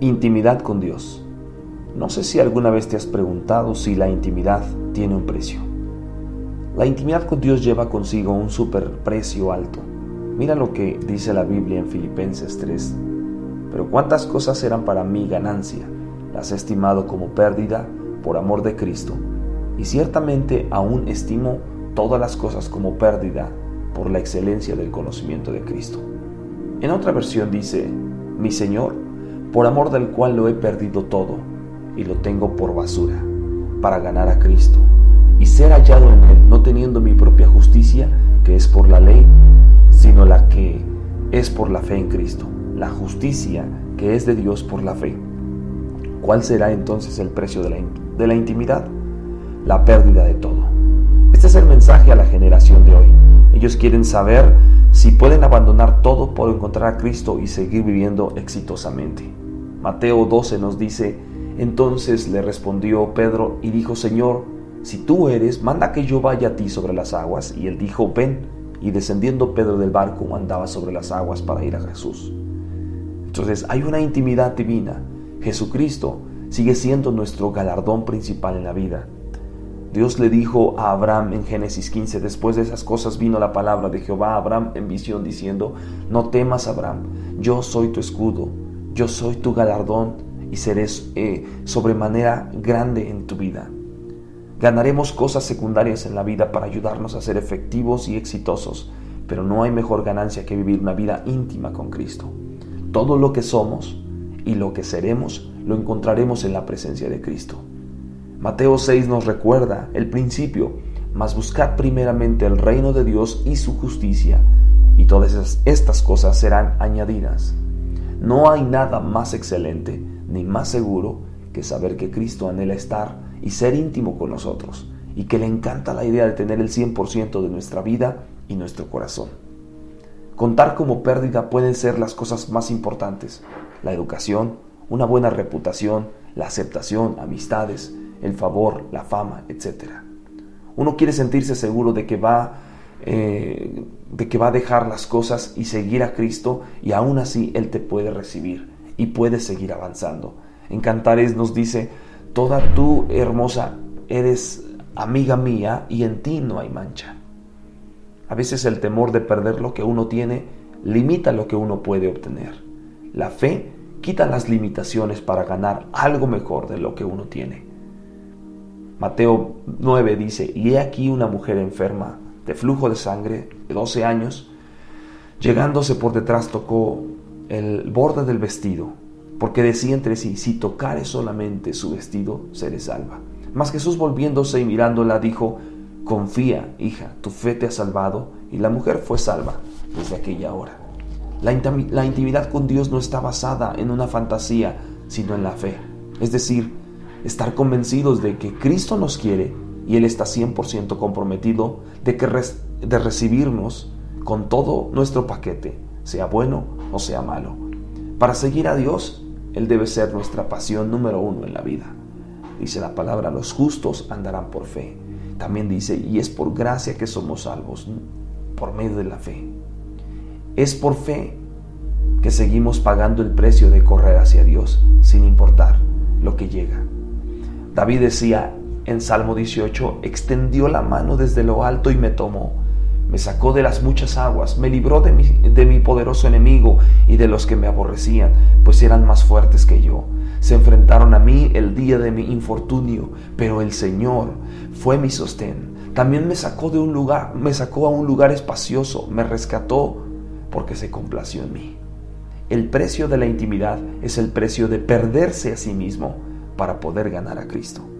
Intimidad con Dios. No sé si alguna vez te has preguntado si la intimidad tiene un precio. La intimidad con Dios lleva consigo un superprecio alto. Mira lo que dice la Biblia en Filipenses 3. Pero cuántas cosas eran para mí ganancia, las he estimado como pérdida por amor de Cristo. Y ciertamente aún estimo todas las cosas como pérdida por la excelencia del conocimiento de Cristo. En otra versión dice, mi Señor por amor del cual lo he perdido todo y lo tengo por basura, para ganar a Cristo y ser hallado en Él, no teniendo mi propia justicia, que es por la ley, sino la que es por la fe en Cristo, la justicia que es de Dios por la fe. ¿Cuál será entonces el precio de la, de la intimidad? La pérdida de todo. Este es el mensaje a la generación de hoy. Ellos quieren saber si pueden abandonar todo por encontrar a Cristo y seguir viviendo exitosamente. Mateo 12 nos dice, entonces le respondió Pedro y dijo, Señor, si tú eres, manda que yo vaya a ti sobre las aguas. Y él dijo, ven. Y descendiendo Pedro del barco andaba sobre las aguas para ir a Jesús. Entonces hay una intimidad divina. Jesucristo sigue siendo nuestro galardón principal en la vida. Dios le dijo a Abraham en Génesis 15, después de esas cosas vino la palabra de Jehová a Abraham en visión diciendo, no temas Abraham, yo soy tu escudo, yo soy tu galardón y seré eh, sobremanera grande en tu vida. Ganaremos cosas secundarias en la vida para ayudarnos a ser efectivos y exitosos, pero no hay mejor ganancia que vivir una vida íntima con Cristo. Todo lo que somos y lo que seremos lo encontraremos en la presencia de Cristo. Mateo 6 nos recuerda el principio, mas buscad primeramente el reino de Dios y su justicia, y todas estas cosas serán añadidas. No hay nada más excelente ni más seguro que saber que Cristo anhela estar y ser íntimo con nosotros y que le encanta la idea de tener el 100% de nuestra vida y nuestro corazón. Contar como pérdida pueden ser las cosas más importantes, la educación, una buena reputación, la aceptación, amistades, el favor, la fama, etc. Uno quiere sentirse seguro de que va eh, de que va a dejar las cosas y seguir a Cristo y aún así Él te puede recibir y puedes seguir avanzando. En Cantares nos dice, toda tú hermosa eres amiga mía y en ti no hay mancha. A veces el temor de perder lo que uno tiene limita lo que uno puede obtener. La fe quita las limitaciones para ganar algo mejor de lo que uno tiene. Mateo 9 dice, y he aquí una mujer enferma de flujo de sangre de 12 años, llegándose por detrás tocó el borde del vestido, porque decía entre sí, si tocare solamente su vestido, seré salva. Mas Jesús volviéndose y mirándola dijo, confía, hija, tu fe te ha salvado, y la mujer fue salva desde aquella hora. La, la intimidad con Dios no está basada en una fantasía, sino en la fe. Es decir, estar convencidos de que Cristo nos quiere y Él está 100% comprometido de, que de recibirnos con todo nuestro paquete, sea bueno o sea malo. Para seguir a Dios, Él debe ser nuestra pasión número uno en la vida. Dice la palabra, los justos andarán por fe. También dice, y es por gracia que somos salvos, por medio de la fe. Es por fe que seguimos pagando el precio de correr hacia Dios, sin importar lo que llega. David decía, en Salmo 18, extendió la mano desde lo alto y me tomó. Me sacó de las muchas aguas, me libró de mi, de mi poderoso enemigo y de los que me aborrecían, pues eran más fuertes que yo. Se enfrentaron a mí el día de mi infortunio, pero el Señor fue mi sostén. También me sacó de un lugar, me sacó a un lugar espacioso, me rescató porque se complació en mí. El precio de la intimidad es el precio de perderse a sí mismo para poder ganar a Cristo.